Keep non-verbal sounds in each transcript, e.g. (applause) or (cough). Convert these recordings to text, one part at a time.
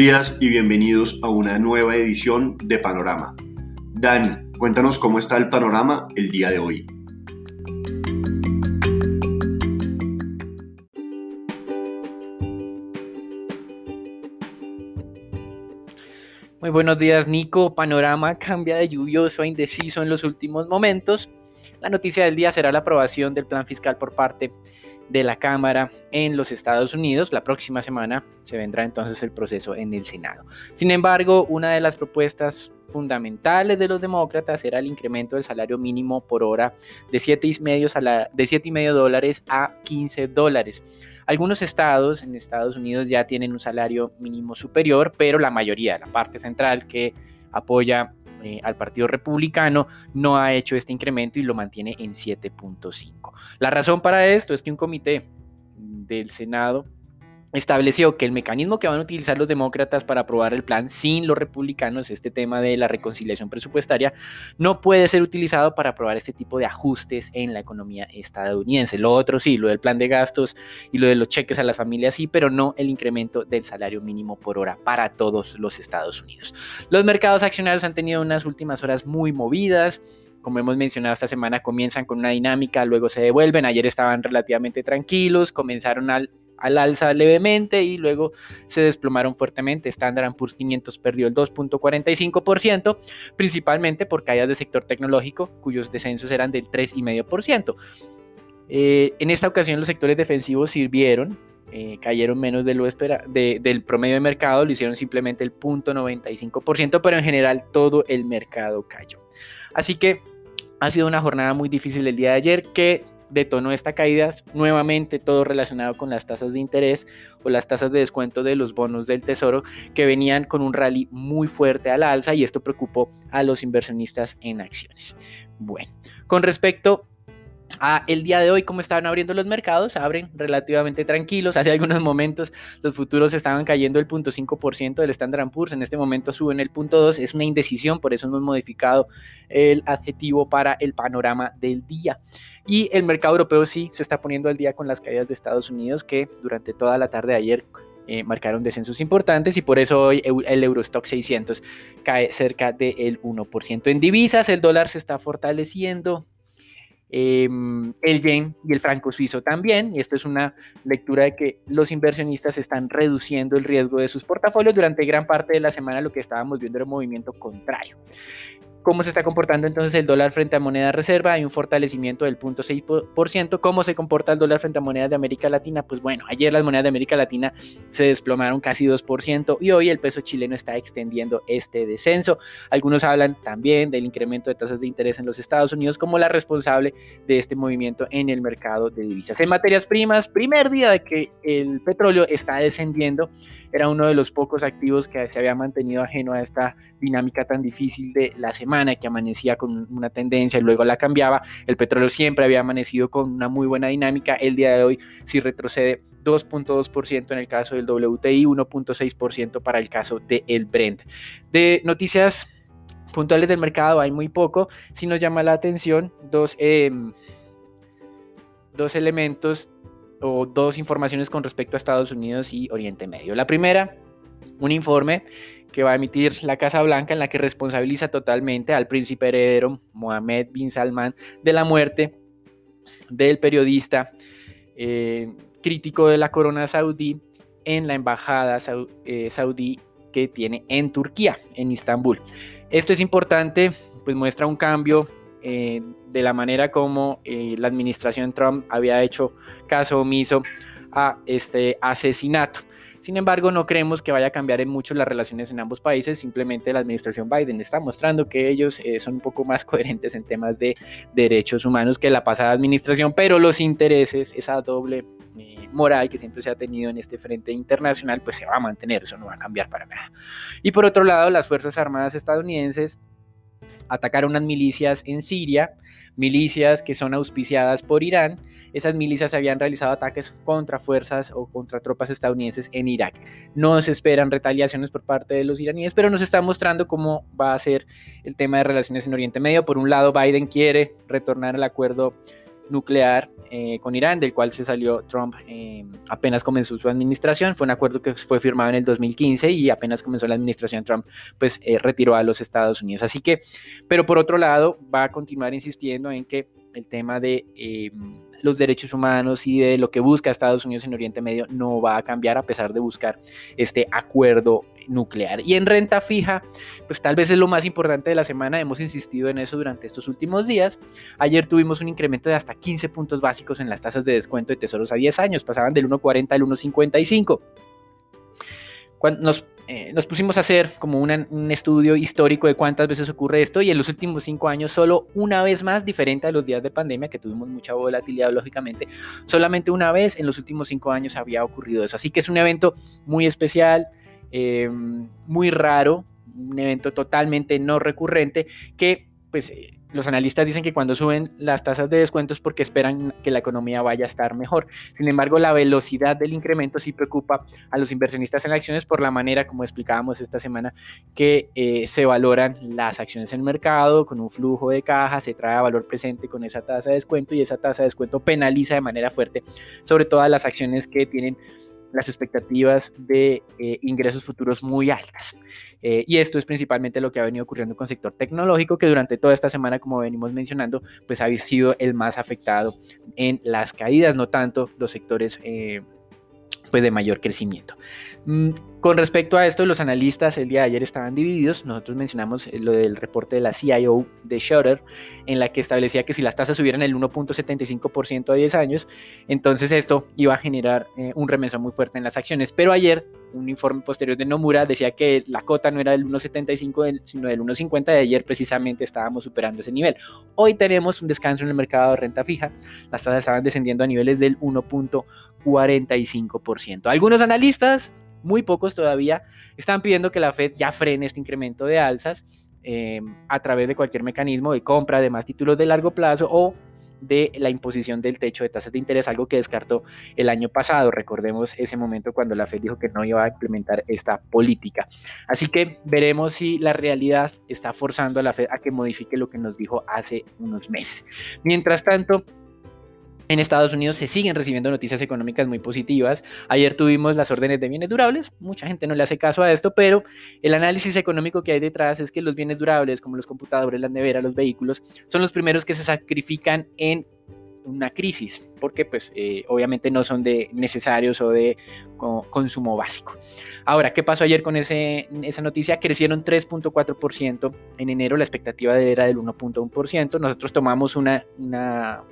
Buenos días y bienvenidos a una nueva edición de Panorama. Dani, cuéntanos cómo está el panorama el día de hoy. Muy buenos días Nico, panorama cambia de lluvioso a indeciso en los últimos momentos. La noticia del día será la aprobación del plan fiscal por parte de la Cámara en los Estados Unidos. La próxima semana se vendrá entonces el proceso en el Senado. Sin embargo, una de las propuestas fundamentales de los demócratas era el incremento del salario mínimo por hora de 7,5 de 7,5 dólares a 15 dólares. Algunos estados en Estados Unidos ya tienen un salario mínimo superior, pero la mayoría, la parte central que apoya eh, al Partido Republicano no ha hecho este incremento y lo mantiene en 7.5. La razón para esto es que un comité del Senado estableció que el mecanismo que van a utilizar los demócratas para aprobar el plan sin los republicanos, este tema de la reconciliación presupuestaria, no puede ser utilizado para aprobar este tipo de ajustes en la economía estadounidense. Lo otro sí, lo del plan de gastos y lo de los cheques a las familias sí, pero no el incremento del salario mínimo por hora para todos los Estados Unidos. Los mercados accionarios han tenido unas últimas horas muy movidas como hemos mencionado esta semana, comienzan con una dinámica, luego se devuelven. Ayer estaban relativamente tranquilos, comenzaron al al alza levemente y luego se desplomaron fuertemente. Standard Poor's 500 perdió el 2.45%, principalmente por caídas del sector tecnológico, cuyos descensos eran del 3,5%. Eh, en esta ocasión los sectores defensivos sirvieron, eh, cayeron menos de lo espera, del promedio de mercado, lo hicieron simplemente el 0.95%, pero en general todo el mercado cayó. Así que ha sido una jornada muy difícil el día de ayer que detonó esta caída, nuevamente todo relacionado con las tasas de interés o las tasas de descuento de los bonos del tesoro que venían con un rally muy fuerte a la alza y esto preocupó a los inversionistas en acciones. Bueno, con respecto a el día de hoy, ¿cómo estaban abriendo los mercados? Abren relativamente tranquilos. Hace algunos momentos los futuros estaban cayendo el 0.5% del Standard Poor's. En este momento suben el 0.2%. Es una indecisión, por eso hemos modificado el adjetivo para el panorama del día. Y el mercado europeo sí se está poniendo al día con las caídas de Estados Unidos que durante toda la tarde de ayer eh, marcaron descensos importantes y por eso hoy el Eurostock 600 cae cerca del 1%. En divisas el dólar se está fortaleciendo, em, el yen y el franco suizo también, y esto es una lectura de que los inversionistas están reduciendo el riesgo de sus portafolios durante gran parte de la semana, lo que estábamos viendo era un movimiento contrario. ¿Cómo se está comportando entonces el dólar frente a moneda reserva? Hay un fortalecimiento del 0.6%. ¿Cómo se comporta el dólar frente a monedas de América Latina? Pues bueno, ayer las monedas de América Latina se desplomaron casi 2% y hoy el peso chileno está extendiendo este descenso. Algunos hablan también del incremento de tasas de interés en los Estados Unidos como la responsable de este movimiento en el mercado de divisas. En materias primas, primer día de que el petróleo está descendiendo era uno de los pocos activos que se había mantenido ajeno a esta dinámica tan difícil de la semana, que amanecía con una tendencia y luego la cambiaba. El petróleo siempre había amanecido con una muy buena dinámica. El día de hoy sí retrocede 2.2% en el caso del WTI, 1.6% para el caso del el Brent. De noticias puntuales del mercado hay muy poco. Si nos llama la atención dos, em, dos elementos o dos informaciones con respecto a Estados Unidos y Oriente Medio. La primera, un informe que va a emitir la Casa Blanca en la que responsabiliza totalmente al príncipe heredero Mohammed bin Salman de la muerte del periodista eh, crítico de la corona saudí en la embajada eh, saudí que tiene en Turquía, en Istambul. Esto es importante, pues muestra un cambio eh, de la manera como eh, la administración Trump había hecho caso omiso a este asesinato. Sin embargo, no creemos que vaya a cambiar en mucho las relaciones en ambos países, simplemente la administración Biden está mostrando que ellos eh, son un poco más (laughs) coherentes en temas de derechos humanos que la pasada administración, pero los intereses, esa doble moral que siempre se ha tenido en este frente internacional, pues se va a mantener, eso no va a cambiar para nada. Y por otro lado, las Fuerzas Armadas estadounidenses atacaron unas milicias en Siria, milicias que son auspiciadas por Irán. Esas milicias habían realizado ataques contra fuerzas o contra tropas estadounidenses en Irak. No se esperan retaliaciones por parte de los iraníes, pero nos está mostrando cómo va a ser el tema de relaciones en Oriente Medio. Por un lado, Biden quiere retornar al acuerdo nuclear eh, con Irán, del cual se salió Trump eh, apenas comenzó su administración. Fue un acuerdo que fue firmado en el 2015 y apenas comenzó la administración Trump, pues eh, retiró a los Estados Unidos. Así que, pero por otro lado, va a continuar insistiendo en que el tema de los derechos humanos y de lo que busca Estados Unidos en Oriente Medio no va a cambiar a pesar de buscar este acuerdo nuclear. Y en renta fija, pues tal vez es lo más importante de la semana, hemos insistido en eso durante estos últimos días. Ayer tuvimos un incremento de hasta 15 puntos básicos en las tasas de descuento de tesoros a 10 años, pasaban del 1.40 al 1.55. Cuando nos, eh, nos, pusimos a hacer como un estudio histórico de cuántas veces ocurre esto y en los últimos cinco años solo una vez más, diferente a los días de pandemia que tuvimos mucha volatilidad lógicamente, solamente una vez en los últimos cinco años había ocurrido eso. Así que es un evento muy especial, Em, muy raro, un evento totalmente no recurrente que pues eh, los analistas dicen que cuando suben las tasas de descuento es porque esperan que la economía vaya a estar mejor. Sin embargo, la velocidad del incremento sí preocupa a los inversionistas en acciones por la manera, como explicábamos esta semana, que eh, se valoran las acciones en el mercado con un flujo de caja, se trae valor presente con esa tasa de descuento y esa tasa de descuento penaliza de manera fuerte sobre todas las acciones que tienen las expectativas de eh, ingresos futuros muy altas. Eh, y esto es principalmente lo que ha venido ocurriendo con el sector tecnológico, que durante toda esta semana, como venimos mencionando, pues ha sido el más afectado en las caídas, no tanto los sectores eh, pues de mayor crecimiento. Mm, con respecto a esto, los analistas el día de ayer estaban divididos. Nosotros mencionamos eh, lo del reporte de la CIO de Shutter, en la que establecía que si las tasas subieran el 1.75% a 10 años, entonces esto iba a generar eh, un remesón muy fuerte en las acciones. Pero ayer, un informe posterior de Nomura decía que la cota no era del 1.75, sino del 1.50. De ayer precisamente estábamos superando ese nivel. Hoy tenemos un descanso en el mercado de renta fija. Las tasas estaban descendiendo a niveles del 1.45%. Algunos analistas muy pocos todavía, están pidiendo que la Fed ya frene este incremento de alzas eh, a través de cualquier mecanismo de compra de más títulos de largo plazo o de la imposición del techo de tasas de interés, algo que descartó el año pasado. Recordemos ese momento cuando la Fed dijo que no iba a implementar esta política. Así que veremos si la realidad está forzando a la Fed a que modifique lo que nos dijo hace unos meses. Mientras tanto, en Estados Unidos se siguen recibiendo noticias económicas muy positivas. Ayer tuvimos las órdenes de bienes durables. Mucha gente no le hace caso a esto, pero el análisis económico que hay detrás es que los bienes durables, como los computadores, las neveras, los vehículos, son los primeros que se sacrifican en una crisis, porque pues eh, obviamente no son de necesarios o de consumo básico. Ahora, ¿qué pasó ayer con ese, esa noticia? Crecieron 3.4% en enero, la expectativa era del 1.1%. Nosotros tomamos una, una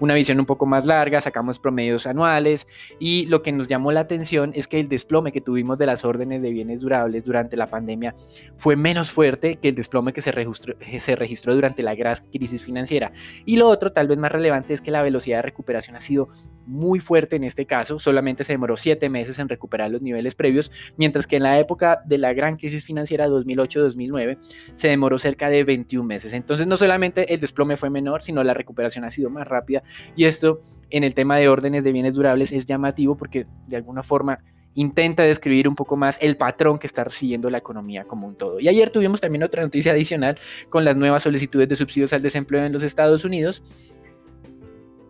una visión un poco más larga, sacamos promedios anuales y lo que nos llamó la atención es que el desplome que tuvimos de las órdenes de bienes durables durante la pandemia fue menos fuerte que el desplome que se registró, se registró durante la gran crisis financiera. Y lo otro, tal vez más relevante, es que la velocidad de recuperación ha sido muy fuerte en este caso, solamente se demoró siete meses en recuperar los niveles previos, mientras que en la época de la gran crisis financiera 2008-2009 se demoró cerca de 21 meses. Entonces no solamente el desplome fue menor, sino la recuperación ha sido más rápida y esto en el tema de órdenes de bienes durables es llamativo porque de alguna forma intenta describir un poco más el patrón que está siguiendo la economía como un todo. Y ayer tuvimos también otra noticia adicional con las nuevas solicitudes de subsidios al desempleo en los Estados Unidos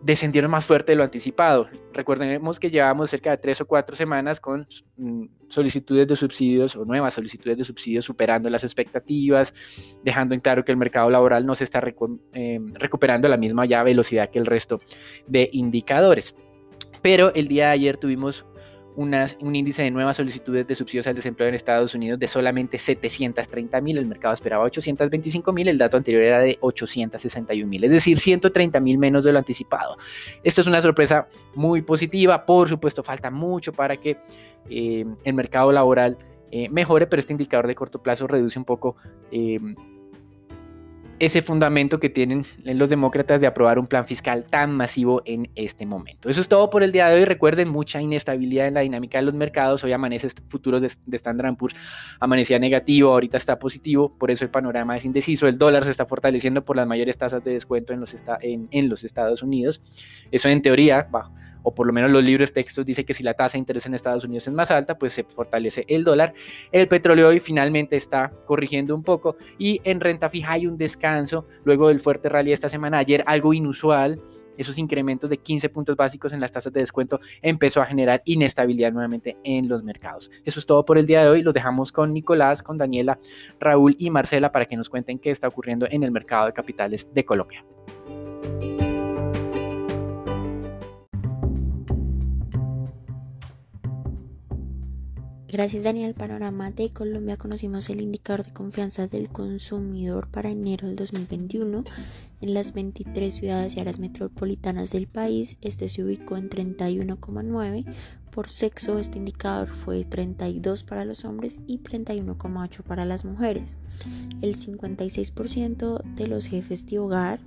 descendieron más fuerte de lo anticipado. Recordemos que llevamos cerca de tres o cuatro semanas con mm, solicitudes de subsidios o nuevas solicitudes de subsidios superando las expectativas, dejando en claro que el mercado laboral no se está eh, recuperando a la misma ya velocidad que el resto de indicadores. Pero el día de ayer tuvimos un índice de nuevas solicitudes de subsidios al desempleo en Estados Unidos de solamente 730 mil, el mercado esperaba 825 mil, el dato anterior era de 861 mil, es decir, 130 mil menos de lo anticipado. Esto es una sorpresa muy positiva, por supuesto falta mucho para que eh, el mercado laboral eh, mejore, pero este indicador de corto plazo reduce un poco eh, ese fundamento que tienen los demócratas de aprobar un plan fiscal tan masivo en este momento. Eso es todo por el día de hoy. Recuerden, mucha inestabilidad en la dinámica de los mercados. Hoy amanece este futuro de, Standard Poor's, amanecía negativo, ahorita está positivo, por eso el panorama es indeciso. El dólar se está fortaleciendo por las mayores tasas de descuento en los, en los Estados Unidos. Eso en teoría, bajo o por lo menos los libros textos dice que si la tasa de interés en Estados Unidos es más alta, pues se fortalece el dólar. El petróleo hoy finalmente está corrigiendo un poco y en renta fija hay un descanso luego del fuerte rally esta semana. Ayer algo inusual esos incrementos de 15 puntos básicos en las tasas de descuento empezó a generar inestabilidad nuevamente en los mercados. Eso es todo por el día de hoy. Los dejamos con Nicolás, con Daniela, Raúl y Marcela para que nos cuenten qué está ocurriendo en el mercado de capitales de Colombia. Gracias Daniel panorama de Colombia conocimos el indicador de confianza del consumidor para enero del 2021 en las 23 ciudades y áreas metropolitanas del país. Este se ubicó en 31,9. Por sexo este indicador fue 32 para los hombres y 31,8 para las mujeres. El 56% de los jefes de hogar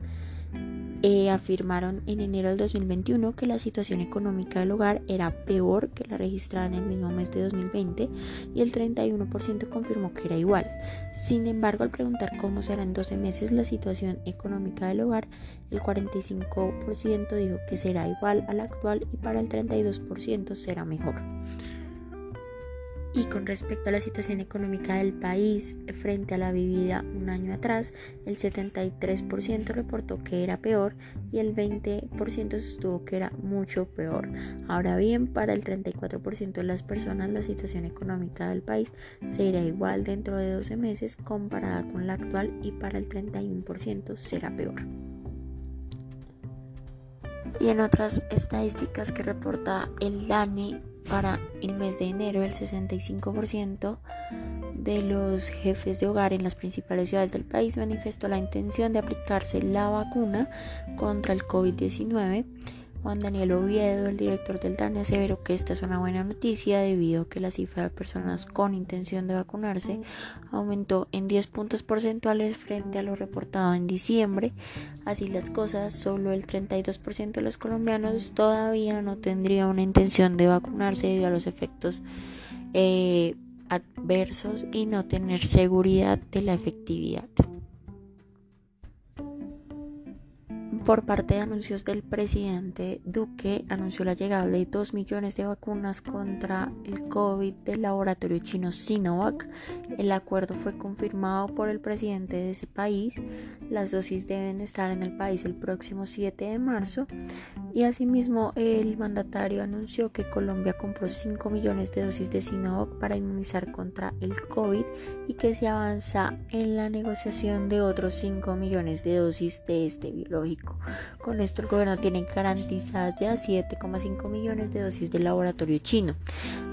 eh, afirmaron en enero del 2021 que la situación económica del hogar era peor que la registrada en el mismo mes de 2020 y el 31% confirmó que era igual. Sin embargo, al preguntar cómo será en 12 meses la situación económica del hogar, el 45% dijo que será igual a la actual y para el 32% será mejor. Y con respecto a la situación económica del país frente a la vivida un año atrás, el 73% reportó que era peor y el 20% sostuvo que era mucho peor. Ahora bien, para el 34% de las personas la situación económica del país será igual dentro de 12 meses comparada con la actual y para el 31% será peor. Y en otras estadísticas que reporta el DANE, para el mes de enero, el 65% de los jefes de hogar en las principales ciudades del país manifestó la intención de aplicarse la vacuna contra el COVID-19 Juan Daniel Oviedo, el director del DANE, aseveró que esta es una buena noticia debido a que la cifra de personas con intención de vacunarse aumentó en 10 puntos porcentuales frente a lo reportado en diciembre. Así las cosas, solo el 32% de los colombianos todavía no tendría una intención de vacunarse debido a los efectos eh, adversos y no tener seguridad de la efectividad. Por parte de anuncios del presidente Duque, anunció la llegada de 2 millones de vacunas contra el COVID del laboratorio chino Sinovac. El acuerdo fue confirmado por el presidente de ese país. Las dosis deben estar en el país el próximo 7 de marzo. Y asimismo, el mandatario anunció que Colombia compró 5 millones de dosis de Sinovac para inmunizar contra el COVID y que se avanza en la negociación de otros 5 millones de dosis de este biológico. Con esto el gobierno tiene garantizadas ya 7,5 millones de dosis del laboratorio chino.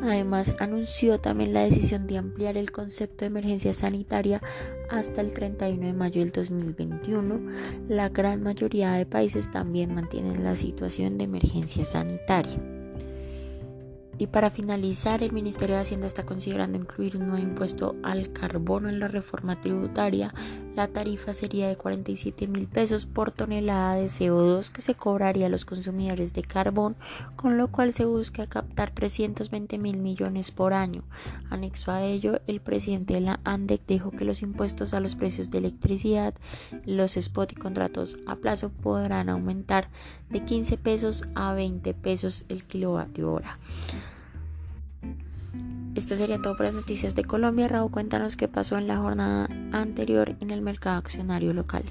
Además, anunció también la decisión de ampliar el concepto de emergencia sanitaria hasta el 31 de mayo del 2021. La gran mayoría de países también mantienen la situación de emergencia sanitaria. Y para finalizar, el Ministerio de Hacienda está considerando incluir un nuevo impuesto al carbono en la reforma tributaria. La tarifa sería de 47 mil pesos por tonelada de CO2 que se cobraría a los consumidores de carbón, con lo cual se busca captar 320 mil millones por año. Anexo a ello, el presidente de la ANDEC dijo que los impuestos a los precios de electricidad, los spot y contratos a plazo podrán aumentar de 15 pesos a 20 pesos el kilovatio hora. Esto sería todo por las noticias de Colombia. Raúl, cuéntanos qué pasó en la jornada anterior en el mercado accionario local.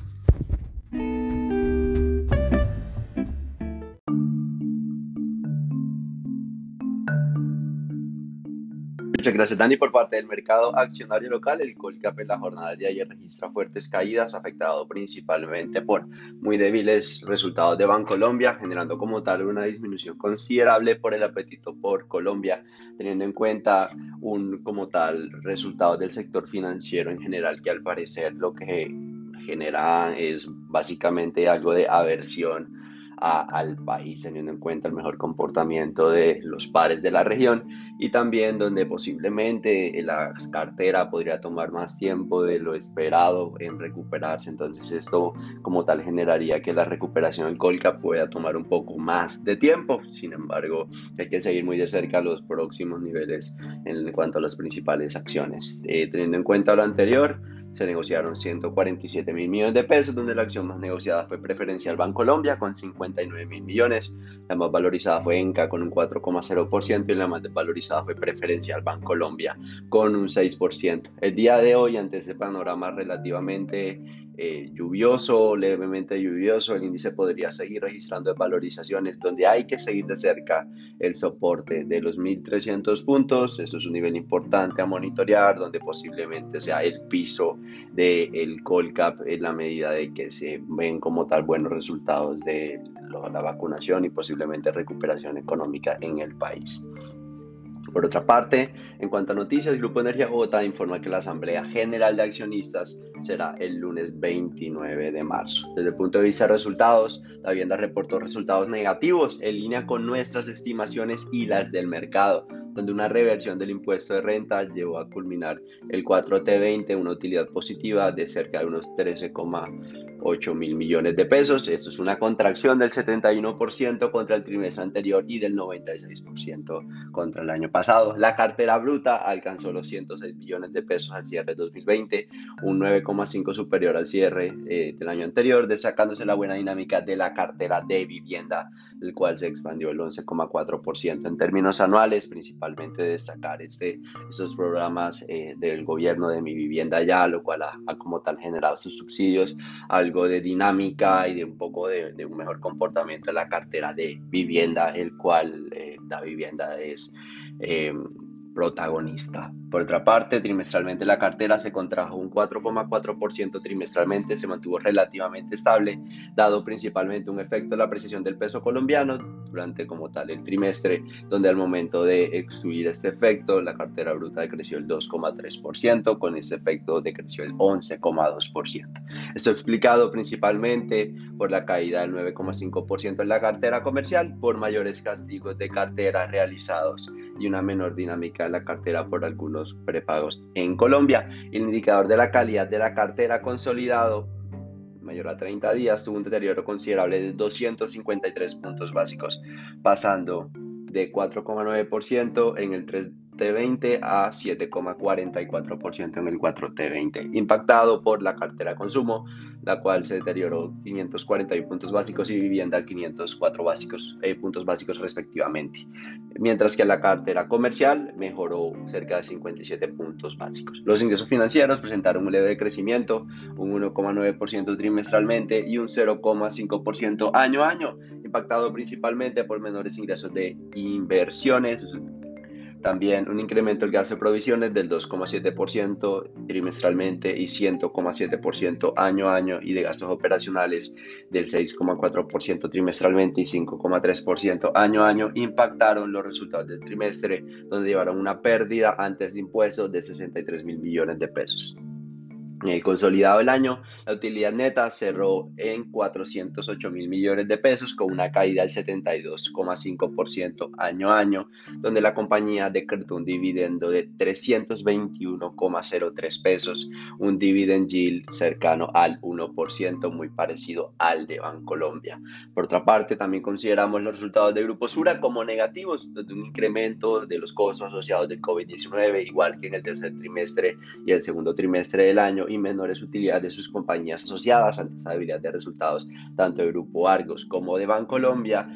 Muchas gracias, Dani. Por parte del mercado accionario local, el Colcap en la jornada de ayer registra fuertes caídas, afectado principalmente por muy débiles resultados de Bancolombia, generando como tal una disminución considerable por el apetito por Colombia, teniendo en cuenta un como tal resultado del sector financiero en general, que al parecer lo que genera es básicamente algo de aversión al país, teniendo en cuenta el mejor comportamiento de los pares de la región y también donde posiblemente la cartera podría tomar más tiempo de lo esperado en recuperarse. Entonces esto como tal generaría que la recuperación del Colca pueda tomar un poco más de tiempo. Sin embargo, hay que seguir muy de cerca los próximos niveles en cuanto a las principales acciones. Eh, teniendo en cuenta lo anterior, se negociaron 147 mil millones de pesos, donde la acción más negociada fue Preferencial Bancolombia con 59 mil millones, la más valorizada fue Enca con un 4,0% y la más desvalorizada fue Preferencial Bancolombia con un 6%. El día de hoy, ante este panorama relativamente eh, lluvioso, levemente lluvioso, el índice podría seguir registrando valorizaciones donde hay que seguir de cerca el soporte de los 1300 puntos. Eso es un nivel importante a monitorear, donde posiblemente sea el piso del el Colcap en la medida de que se ven como tal buenos resultados de la vacunación y posiblemente recuperación económica en el país. Por otra parte, en cuanto a noticias, Grupo Energía Bogotá informa que la Asamblea General de Accionistas será el lunes 29 de marzo. Desde el punto de vista de resultados, la vivienda reportó resultados negativos en línea con nuestras estimaciones y las del mercado, donde una reversión del impuesto de renta llevó a culminar el 4T20, una utilidad positiva de cerca de unos 13,8 mil millones de pesos. Esto es una contracción del 71% contra el trimestre anterior y del 96% contra el año pasado. La cartera bruta alcanzó los 106 billones de pesos al cierre de 2020, un 9,5 superior al cierre eh, del año anterior, destacándose la buena dinámica de la cartera de vivienda, el cual se expandió el 11,4% en términos anuales, principalmente destacar este, estos programas eh, del gobierno de mi vivienda ya, lo cual ha, como tal generado sus subsidios, algo de dinámica y de un poco de, un mejor comportamiento en la cartera de vivienda, el cual eh, la vivienda es eh, protagonista. Por otra parte, trimestralmente la cartera se contrajo un 4,4% trimestralmente, se mantuvo relativamente estable, dado principalmente un efecto de la apreciación del peso colombiano durante como tal el trimestre, donde al momento de excluir este efecto, la cartera bruta decreció el 2,3%, con este efecto decreció el 11,2%. Esto explicado principalmente por la caída del 9,5% en la cartera comercial, por mayores castigos de cartera realizados y una menor dinámica la cartera por algunos prepagos en Colombia. El indicador de la calidad de la cartera consolidado mayor a 30 días tuvo un deterioro considerable de 253 puntos básicos, pasando de 4,9% en el 3 T20 a 7,44% en el 4T20, impactado por la cartera consumo, la cual se deterioró 541 puntos básicos y vivienda 504 básicos, eh, puntos básicos respectivamente, mientras que la cartera comercial mejoró cerca de 57 puntos básicos. Los ingresos financieros presentaron un leve crecimiento, un 1,9% trimestralmente y un 0,5% año a año, impactado principalmente por menores ingresos de inversiones, también un incremento del gasto de provisiones del 2,7% trimestralmente y 100,7% año a año y de gastos operacionales del 6,4% trimestralmente y 5,3% año a año impactaron los resultados del trimestre, donde llevaron una pérdida antes de impuestos de 63 mil millones de pesos. En el consolidado del año, la utilidad neta cerró en 408 mil millones de pesos con una caída del 72,5% año a año, donde la compañía decretó un dividendo de 321,03 pesos, un dividend yield cercano al 1%, muy parecido al de Bancolombia. Por otra parte, también consideramos los resultados de Grupo Sura como negativos, donde un incremento de los costos asociados del COVID-19, igual que en el tercer trimestre y el segundo trimestre del año, y menores utilidades de sus compañías asociadas ante esa debilidad de resultados tanto de Grupo Argos como de Bancolombia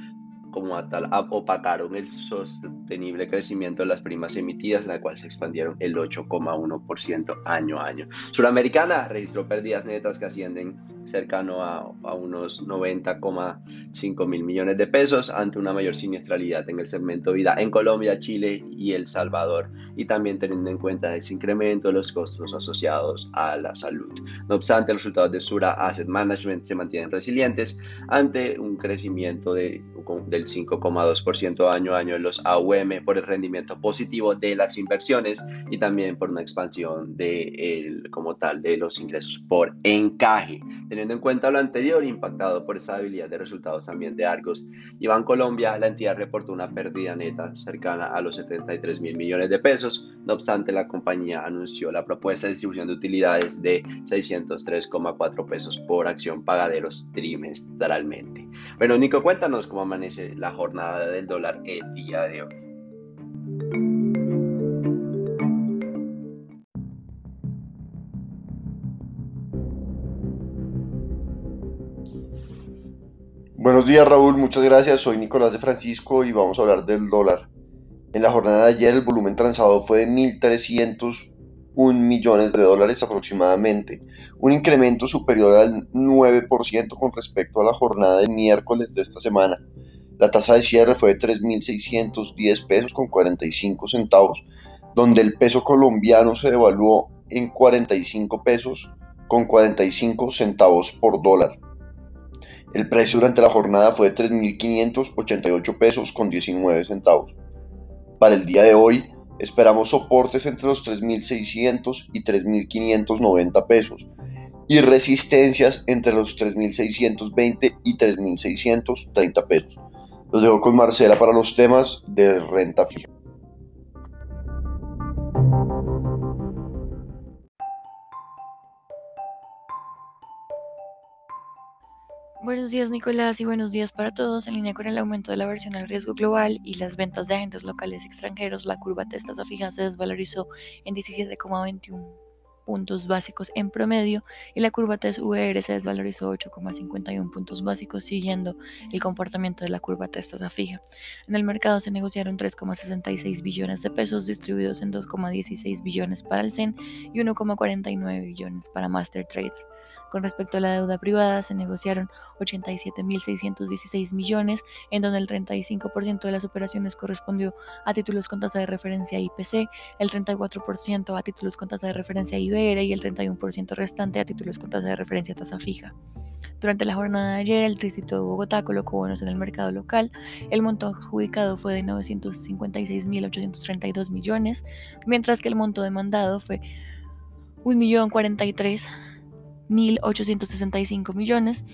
como a tal opacaron el sostenible crecimiento de las primas emitidas, la cual se expandieron el 8,1% año a año. Suramericana registró pérdidas netas que ascienden cercano a, a unos 90,5 mil millones de pesos ante una mayor siniestralidad en el segmento vida en Colombia, Chile y El Salvador, y también teniendo en cuenta ese incremento de los costos asociados a la salud. No obstante, los resultados de Sura Asset Management se mantienen resilientes ante un crecimiento de, de del 5,2% año a año en los AUM por el rendimiento positivo de las inversiones y también por una expansión de el, como tal de los ingresos por encaje. Teniendo en cuenta lo anterior, impactado por esa debilidad de resultados también de Argos y Bancolombia, la entidad reportó una pérdida neta cercana a los 73 mil millones de pesos. No obstante, la compañía anunció la propuesta de distribución de utilidades de 603,4 pesos por acción pagaderos trimestralmente. Bueno, Nico, cuéntanos cómo amanece la jornada del dólar el día de hoy. Buenos días Raúl, muchas gracias. Soy Nicolás de Francisco y vamos a hablar del dólar. En la jornada de ayer el volumen transado fue de 1.301 millones de dólares aproximadamente, un incremento superior al 9% con respecto a la jornada de miércoles de esta semana. La tasa de cierre fue de 3.610 pesos con 45 centavos, donde el peso colombiano se devaluó en 45 pesos con 45 centavos por dólar. El precio durante la jornada fue de 3.588 pesos con 19 centavos. Para el día de hoy esperamos soportes entre los 3.600 y 3.590 pesos y resistencias entre los 3.620 y 3.630 pesos. Los dejo con Marcela para los temas de renta fija. Buenos días Nicolás y buenos días para todos. En línea con el aumento de la versión al riesgo global y las ventas de agentes locales extranjeros, la curva de tasas fija se desvalorizó en 17,21 puntos básicos en promedio y la curva TES-VR se desvalorizó 8,51 puntos básicos siguiendo el comportamiento de la curva tasa fija. En el mercado se negociaron 3,66 billones de pesos distribuidos en 2,16 billones para el CEN y 1,49 billones para Master Trader. Con respecto a la deuda privada, se negociaron 87.616 millones, en donde el 35% de las operaciones correspondió a títulos con tasa de referencia IPC, el 34% a títulos con tasa de referencia IBR y el 31% restante a títulos con tasa de referencia tasa fija. Durante la jornada de ayer, el Distrito de Bogotá colocó bonos en el mercado local. El monto adjudicado fue de 956.832 millones, mientras que el monto demandado fue 1.043.000 1.865 millones,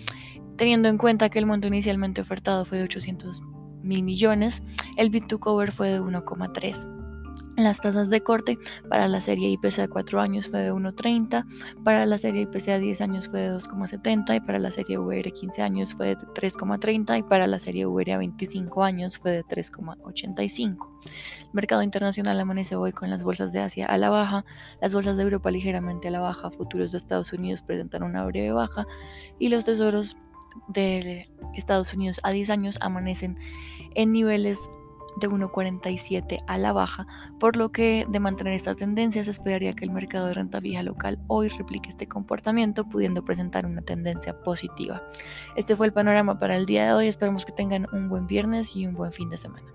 teniendo en cuenta que el monto inicialmente ofertado fue de 800 mil millones, el bit to cover fue de 1,3. Las tasas de corte para la serie IPC a 4 años fue de 1,30, para la serie IPC a 10 años fue de 2,70 y para la serie VR 15 años fue de 3,30 y para la serie VR a 25 años fue de 3,85. El mercado internacional amanece hoy con las bolsas de Asia a la baja, las bolsas de Europa ligeramente a la baja, futuros de Estados Unidos presentan una breve baja y los tesoros de Estados Unidos a 10 años amanecen en niveles de 1,47 a la baja, por lo que de mantener esta tendencia se esperaría que el mercado de renta fija local hoy replique este comportamiento, pudiendo presentar una tendencia positiva. Este fue el panorama para el día de hoy, esperamos que tengan un buen viernes y un buen fin de semana.